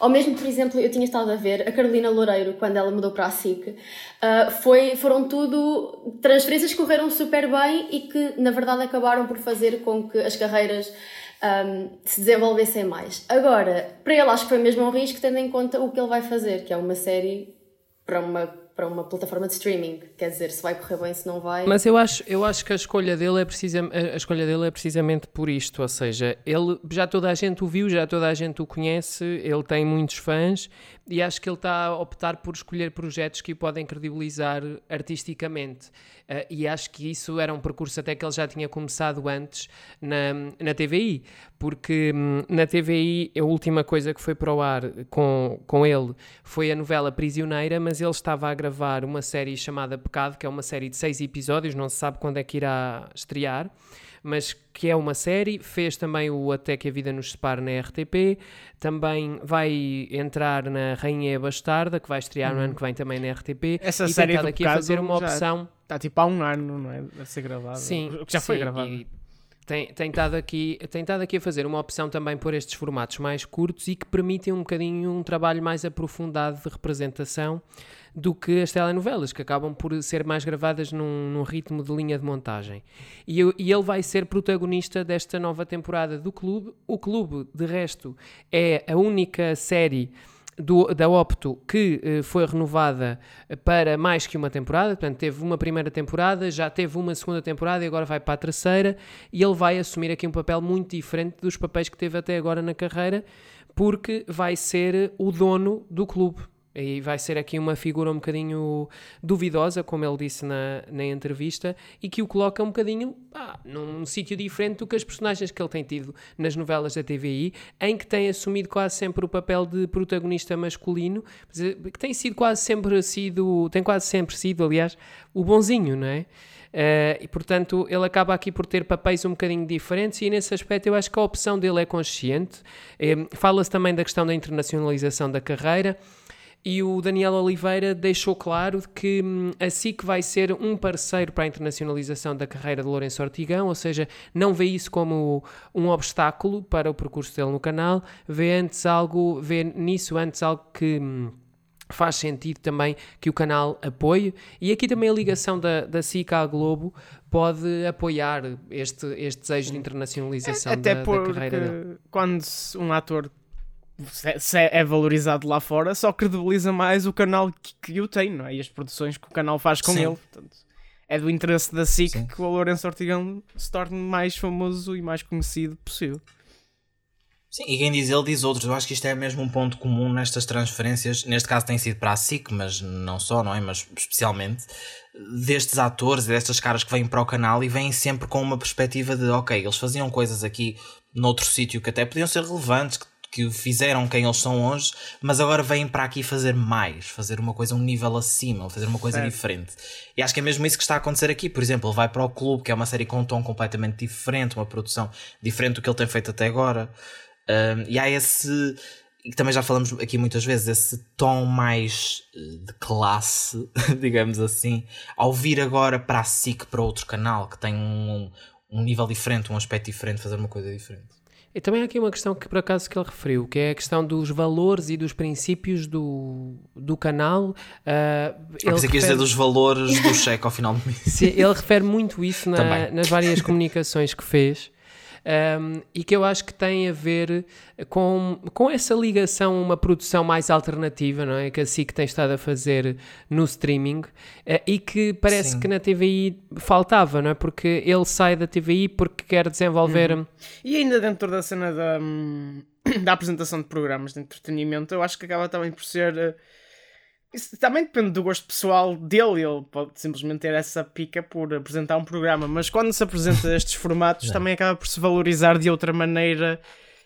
Ou mesmo, por exemplo, eu tinha estado a ver a Carolina Loureiro, quando ela mudou para a SIC, uh, foi, foram tudo transferências que correram super bem e que, na verdade, acabaram por fazer com que as carreiras um, se desenvolvessem mais. Agora, para ele acho que foi mesmo um risco, tendo em conta o que ele vai fazer, que é uma série para uma para uma plataforma de streaming. Quer dizer, se vai correr bem, se não vai. Mas eu acho, eu acho que a escolha dele é precisa, a escolha dele é precisamente por isto, ou seja, ele já toda a gente o viu, já toda a gente o conhece, ele tem muitos fãs e acho que ele está a optar por escolher projetos que o podem credibilizar artisticamente. Uh, e acho que isso era um percurso até que ele já tinha começado antes na, na TVI, porque hum, na TVI a última coisa que foi para o ar com, com ele foi a novela Prisioneira, mas ele estava a gravar uma série chamada Pecado, que é uma série de seis episódios, não se sabe quando é que irá estrear mas que é uma série, fez também o Até que a Vida nos Separe na RTP, também vai entrar na Rainha Bastarda, que vai estrear no ano que vem também na RTP, Essa e série aqui a fazer uma opção... Está tipo há um ano, não é? A ser gravada. Sim, que já foi sim, gravado. e Tem, tem, estado aqui, tem estado aqui a fazer uma opção também por estes formatos mais curtos e que permitem um bocadinho um trabalho mais aprofundado de representação do que as telenovelas, que acabam por ser mais gravadas num, num ritmo de linha de montagem. E, eu- e ele vai ser protagonista desta nova temporada do clube. O clube, de resto, é a única série do- da Opto que eh, foi renovada para mais que uma temporada, portanto teve uma primeira temporada, já teve uma segunda temporada e agora vai para a terceira e ele vai assumir aqui um papel muito diferente dos papéis que teve até agora na carreira, porque vai ser o dono do clube. E vai ser aqui uma figura um bocadinho duvidosa, como ele disse na, na entrevista, e que o coloca um bocadinho num sítio diferente do que as personagens que ele tem tido nas novelas da TVI, em que tem assumido quase sempre o papel de protagonista masculino, mas, eh, que tem sido quase sempre sido, tem quase sempre sido, aliás, o bonzinho, não é? Eh, e portanto ele acaba aqui por ter papéis um bocadinho diferentes e nesse aspecto eu acho que a opção dele é consciente. Eh, Fala-se também da questão da internacionalização da carreira. E o Daniel Oliveira deixou claro que hum, a SIC vai ser um parceiro para a internacionalização da carreira de Lourenço Ortigão, ou seja, não vê isso como um obstáculo para o percurso dele no canal, vê antes algo, vê nisso antes algo que hum, faz sentido também que o canal apoie e aqui também a ligação da, da SIC à Globo pode apoiar este, este desejo de internacionalização Até da, da porque carreira dele. quando um ator se- se é valorizado lá fora, só credibiliza mais o canal que, que o tem, não é? E as produções que o canal faz com Sim. ele. Portanto, é do interesse da SIC Sim. que o Lourenço Ortigão se torne mais famoso e mais conhecido possível. Sim, e quem diz ele diz outros. Eu acho que isto é mesmo um ponto comum nestas transferências. Neste caso tem sido para a SIC, mas não só, não é? Mas especialmente destes atores e destas caras que vêm para o canal e vêm sempre com uma perspectiva de ok, eles faziam coisas aqui noutro sítio que até podiam ser relevantes, que, que o fizeram quem eles são hoje, mas agora vêm para aqui fazer mais, fazer uma coisa um nível acima, fazer uma coisa Certo. diferente. E acho que é mesmo isso que está a acontecer aqui. Por exemplo, ele vai para o clube, que é uma série com um tom completamente diferente, uma produção diferente do que ele tem feito até agora. Um, e há esse. E que também já falamos aqui muitas vezes, esse tom mais eh, de classe, [LAUGHS] digamos assim, ao vir agora para a SIC, para outro canal, que tem um, um nível diferente, um aspecto diferente, fazer uma coisa diferente. E também há aqui uma questão que por acaso que ele referiu, que é a questão dos valores e dos princípios do, do canal. Eu ele, ias dizer refere, dos valores do [LAUGHS] cheque ao final do mês. Sim, ele refere muito isso na- nas várias comunicações que fez. Ahm, e que eu acho que tem a ver com, com essa ligação a uma produção mais alternativa, não é? Que a SIC tem estado a fazer no streaming eh, e que parece Sim. que na TVI faltava, não é? Porque ele sai da TVI porque quer desenvolver. Uhum. E ainda dentro da cena da, hum, [COUGHS] da apresentação de programas de entretenimento, eu acho que acaba também por ser. eh, Isso também depende do gosto pessoal dele, ele pode simplesmente ter essa pica por apresentar um programa, mas quando se apresenta [LAUGHS] estes formatos também acaba por se valorizar de outra maneira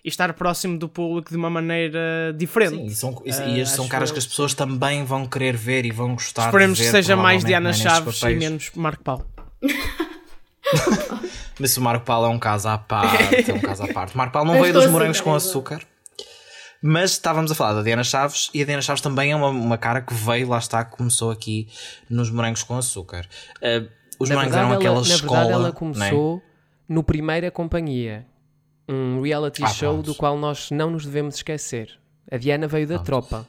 e estar próximo do público de uma maneira diferente. Sim, e, são, e, Ah, e estes são caras que as pessoas também vão querer ver e vão gostar Esperemos de que ver, seja mais Diana é, nestes Chaves e menos Marco Paulo. [LAUGHS] Mas o Marco Paulo é um caso à [LAUGHS] parte, é um caso à parte. Marco Paulo não veio dos morangos com açúcar. Mas estávamos a falar da Diana Chaves e a Diana Chaves também é uma, uma cara que veio, lá está, que começou aqui nos morangos com açúcar. Uh, os Na morangos eram ela, aquela na escola. verdade, ela não é? começou. no Primeira Companhia, um reality Ah, show pronto. do qual nós não nos devemos esquecer. A Diana veio da tropa.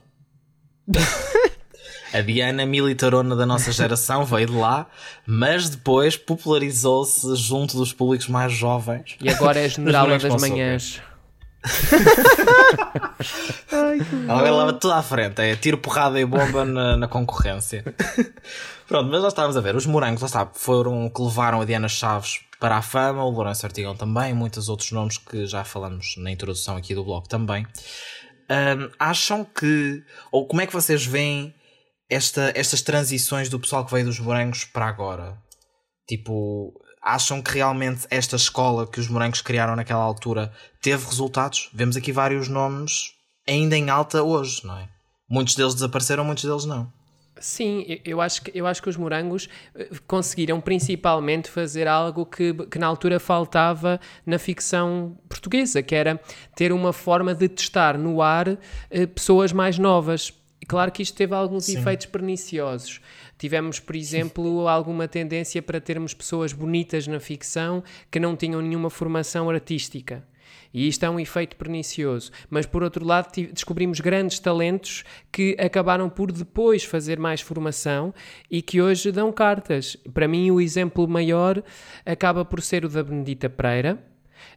A Diana militarona da nossa geração [LAUGHS] veio de lá, mas depois popularizou-se junto dos públicos mais jovens. E agora é [LAUGHS] generala das com manhãs. Ela leva tudo à frente, é tiro, porrada e bomba na, na concorrência. Pronto, mas nós estávamos a ver, os morangos, lá está, foram que levaram a Diana Chaves para a fama, o Lourenço Artigão também, muitos outros nomes que já falamos na introdução aqui do blog também. Ahm, acham que, ou como é que vocês veem esta, estas transições do pessoal que veio dos morangos para agora? Tipo, acham que realmente esta escola que os morangos criaram naquela altura teve resultados? Vemos aqui vários nomes ainda em alta hoje, não é? Muitos deles desapareceram, muitos deles não. Sim, eu- acho, que, eu acho que os morangos eh, conseguiram principalmente fazer algo que, que na altura faltava na ficção portuguesa, que era ter uma forma de testar no ar eh, pessoas mais novas. E claro que isto teve alguns efeitos perniciosos. Tivemos, por exemplo, alguma tendência para termos pessoas bonitas na ficção que não tinham nenhuma formação artística. E isto é um efeito pernicioso. Mas, por outro lado, descobrimos grandes talentos que acabaram por depois fazer mais formação e que hoje dão cartas. Para mim, o exemplo maior acaba por ser o da Benedita Pereira,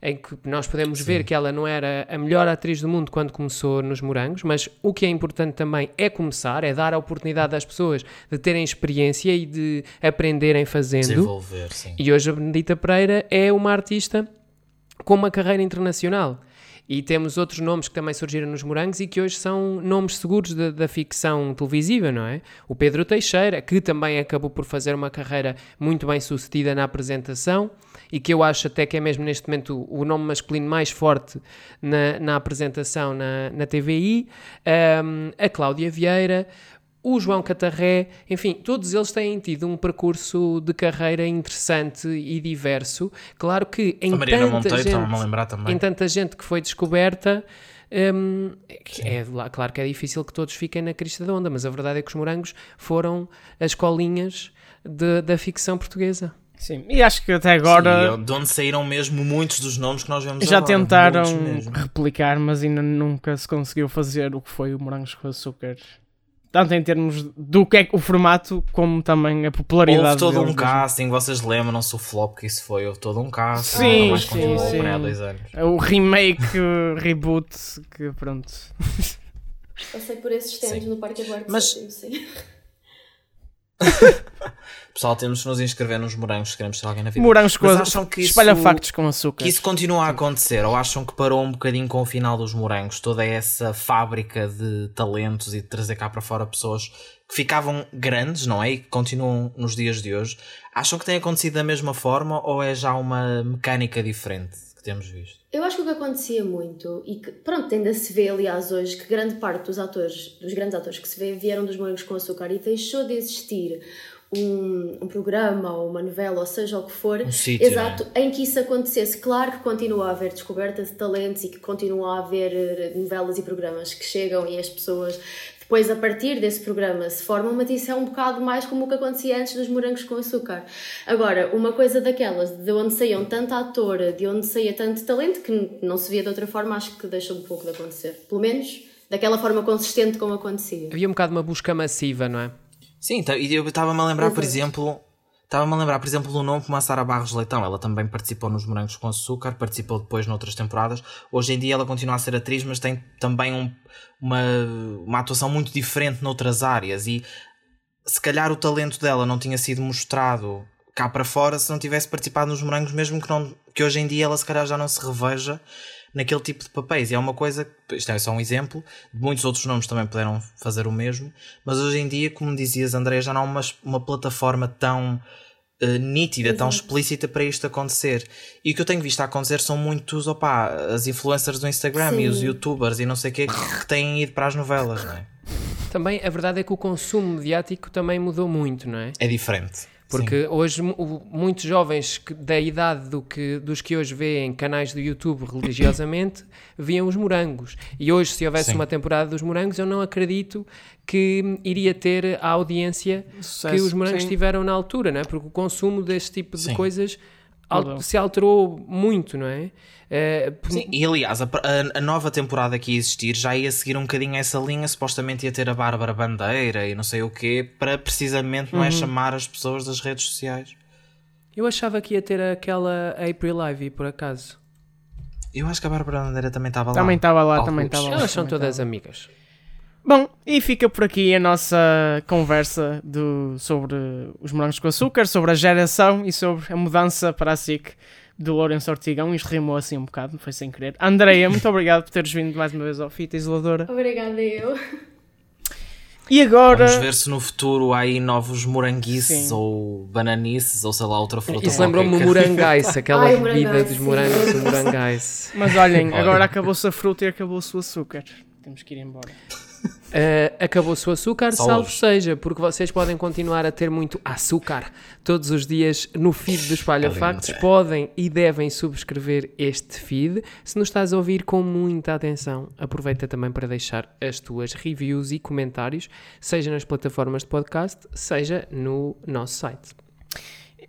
em que nós podemos ver que ela não era a melhor atriz do mundo quando começou nos Morangos, mas o que é importante também é começar, é dar a oportunidade às pessoas de terem experiência e de aprenderem fazendo. Desenvolver, sim. E hoje a Benedita Pereira é uma artista com uma carreira internacional. E temos outros nomes que também surgiram nos Morangos e que hoje são nomes seguros da, da ficção televisiva, não é? O Pedro Teixeira, que também acabou por fazer uma carreira muito bem sucedida na apresentação e que eu acho até que é mesmo neste momento o, nome masculino mais forte na, na apresentação na, na TVI. Ahm, a Cláudia Vieira, o João Catarré, enfim, todos eles têm tido um percurso de carreira interessante e diverso. Claro que em tanta Monteiro, gente, em tanta gente que foi descoberta, hum, é, claro que é difícil que todos fiquem na crista da onda, mas a verdade é que os morangos foram as colinhas de- da ficção portuguesa. Sim, e acho que até agora Sim, de onde saíram mesmo muitos dos nomes que nós vemos já agora, tentaram replicar, mas ainda nunca se conseguiu fazer o que foi o Morangos com Açúcar. Tanto em termos do que é o formato, como também a popularidade. Houve todo deles um casting, vocês lembram-se o flop que isso foi? Houve todo um casting. Sim, sim, sim. há dois anos. O remake, reboot, que pronto. Passei por esses tempos no Parque Eduardo Mas- sim. [LAUGHS] Pessoal, temos de nos inscrever nos morangos se queremos ter alguém na vida. Morangos com Mas acham que espalha isso- factos com açúcar. Que isso continua a acontecer ou acham que parou um bocadinho com o final dos morangos? Toda essa fábrica de talentos e de trazer cá para fora pessoas que ficavam grandes, não é? E que continuam nos dias de hoje. Acham que tem acontecido da mesma forma ou é já uma mecânica diferente que temos visto? Eu acho que o que acontecia muito, e que, pronto, ainda se vê, aliás, hoje, que grande parte dos atores, dos grandes atores que se vê, vieram dos Morangos com Açúcar e deixou de existir um, um programa ou uma novela, ou seja o que for, Um sítio, exato, em que isso acontecesse. Claro que continua a haver descoberta de talentos e que continua a haver eh, novelas e programas que chegam e as pessoas depois a partir desse programa se formam, mas isso é um bocado mais como o que acontecia antes dos morangos com açúcar. Agora, uma coisa daquelas, de onde saíam tanta atora, de onde saía tanto talento, que não se via de outra forma, acho que deixou um pouco de acontecer. Pelo menos daquela forma consistente como acontecia. Havia um bocado uma busca massiva, não é? Sim, então, e eu estava-me a lembrar, por Exato. exemplo, estava-me a lembrar, por exemplo, do nome como a Sara Barros Leitão. Ela também participou nos Morangos com Açúcar, participou depois noutras temporadas. Hoje em dia ela continua a ser atriz, mas tem também um- uma, uma atuação muito diferente noutras áreas. E se calhar o talento dela não tinha sido mostrado cá para fora se não tivesse participado nos Morangos, mesmo que, não, que hoje em dia ela se calhar já não se reveja naquele tipo de papéis. E é uma coisa, isto é só um exemplo, muitos outros nomes também puderam fazer o mesmo, mas hoje em dia, como dizias, André, já não há uma, uma plataforma tão eh, nítida, tão explícita para isto acontecer. E o que eu tenho visto a acontecer são muitos, opá, as influencers do Instagram e Sim. os youtubers e não sei o que que têm ido para as novelas, não é? Também a verdade é que o consumo mediático também mudou muito, não é? É diferente. Porque hoje mu- o- muitos jovens que- da idade do que, dos que hoje vêem canais do YouTube religiosamente [COUGHS] viam os morangos. E hoje, se houvesse Sim. uma temporada dos morangos, eu não acredito que iria ter a audiência que Sucesso, os morangos sim. tiveram na altura, não é? Porque o consumo deste tipo de Sim. coisas Se alterou muito, não é? Por- Sim, e aliás, a, a- a nova temporada que ia existir já ia seguir um bocadinho essa linha, supostamente ia ter a Bárbara Bandeira e não sei o quê, para precisamente não é chamar as pessoas das redes sociais. Eu achava que ia ter aquela April Ivy, por acaso. Eu acho que a Bárbara Bandeira também estava lá. Também estava lá, Alguns. também estava lá. Elas são todas amigas. Bom, e fica por aqui a nossa conversa do, sobre os morangos com açúcar, sobre a geração e sobre a mudança para a SIC do Lourenço Ortigão. Isto rimou assim um bocado, foi sem querer. Andreia, muito obrigado por teres vindo mais uma vez ao Fita Isoladora. Obrigada, eu. E agora. Vamos ver se no futuro há aí novos moranguices Sim. ou bananices ou sei lá outra fruta. Isso lembrou-me o morangais, [LAUGHS] aquela Ai, bebida dos morangos, o [LAUGHS] morangais. Mas olhem, agora acabou-se a fruta e acabou-se o açúcar. Temos que ir embora. Uh, Acabou-se o açúcar, Só salvo seja, porque vocês podem continuar a ter muito açúcar todos os dias no feed do Espalha Factos. Excelente. Podem e devem subscrever este feed. Se nos estás a ouvir com muita atenção, aproveita também para deixar as tuas reviews e comentários, seja nas plataformas de podcast, seja no nosso site.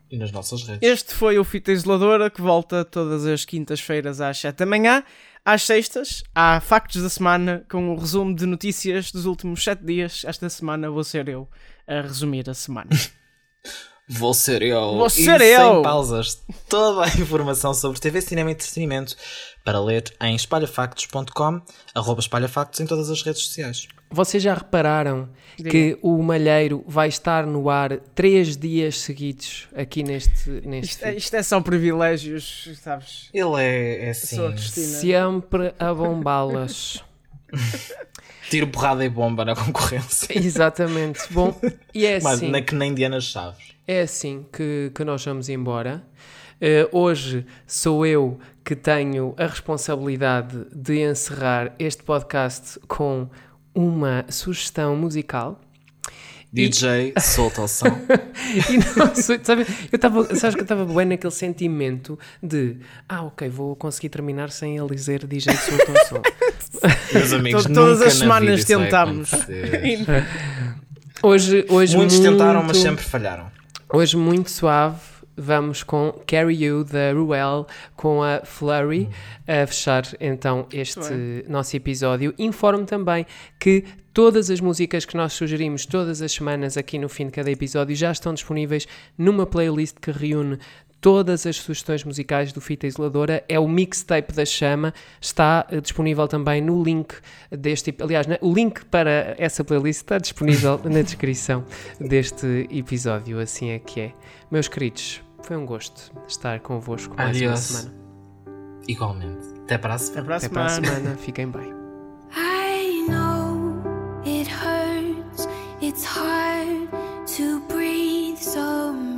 E nas nossas redes. Este foi o Fita Isoladora que volta todas as quintas-feiras às 7 da manhã. Às sextas, há factos da semana com o resumo de notícias dos últimos 7 dias. Esta semana vou ser eu a resumir a semana. [LAUGHS] Vou ser eu. Vou E ser sem eu. pausas. Toda a informação sobre TV, cinema e entretenimento para ler em espalhafactos.com, arroba espalhafactos em todas as redes sociais. Vocês já repararam que o Malheiro vai estar no ar três dias seguidos aqui neste, neste Isto, é, isto é só privilégios, sabes? Ele é, é assim. Sempre a bombá-las. [LAUGHS] Tiro porrada e bomba na concorrência. Exatamente. Bom, e é Mas assim, na que nem Diana Chaves. É assim que, que nós vamos embora. Eh, hoje sou eu que tenho a responsabilidade de encerrar este podcast com uma sugestão musical. DJ, solta o som. [LAUGHS] E não sabe, eu estava, sabes que eu estava bem naquele sentimento de ah, ok, vou conseguir terminar sem ele dizer DJ solta o som. [LAUGHS] Meus amigos, To- todas as na semanas tentámos. [LAUGHS] Hoje, hoje Muitos muito, tentaram, mas sempre falharam. Hoje muito suave, vamos com Carry You da Ruel com a Flurry a fechar então este nosso episódio. Informo também que todas as músicas que nós sugerimos todas as semanas aqui no fim de cada episódio já estão disponíveis numa playlist que reúne todas as sugestões musicais do Fita Isoladora. É o mixtape da Chama, está eh, disponível também no link deste. Aliás, o link para essa playlist está disponível [LAUGHS] na descrição deste episódio. Assim é que é. Meus queridos, foi um gosto estar convosco mais Adiós. uma semana. Igualmente. Até para a, Até para a semana. Para a semana. Fiquem bem. I know it hurts, it's hard to breathe so much.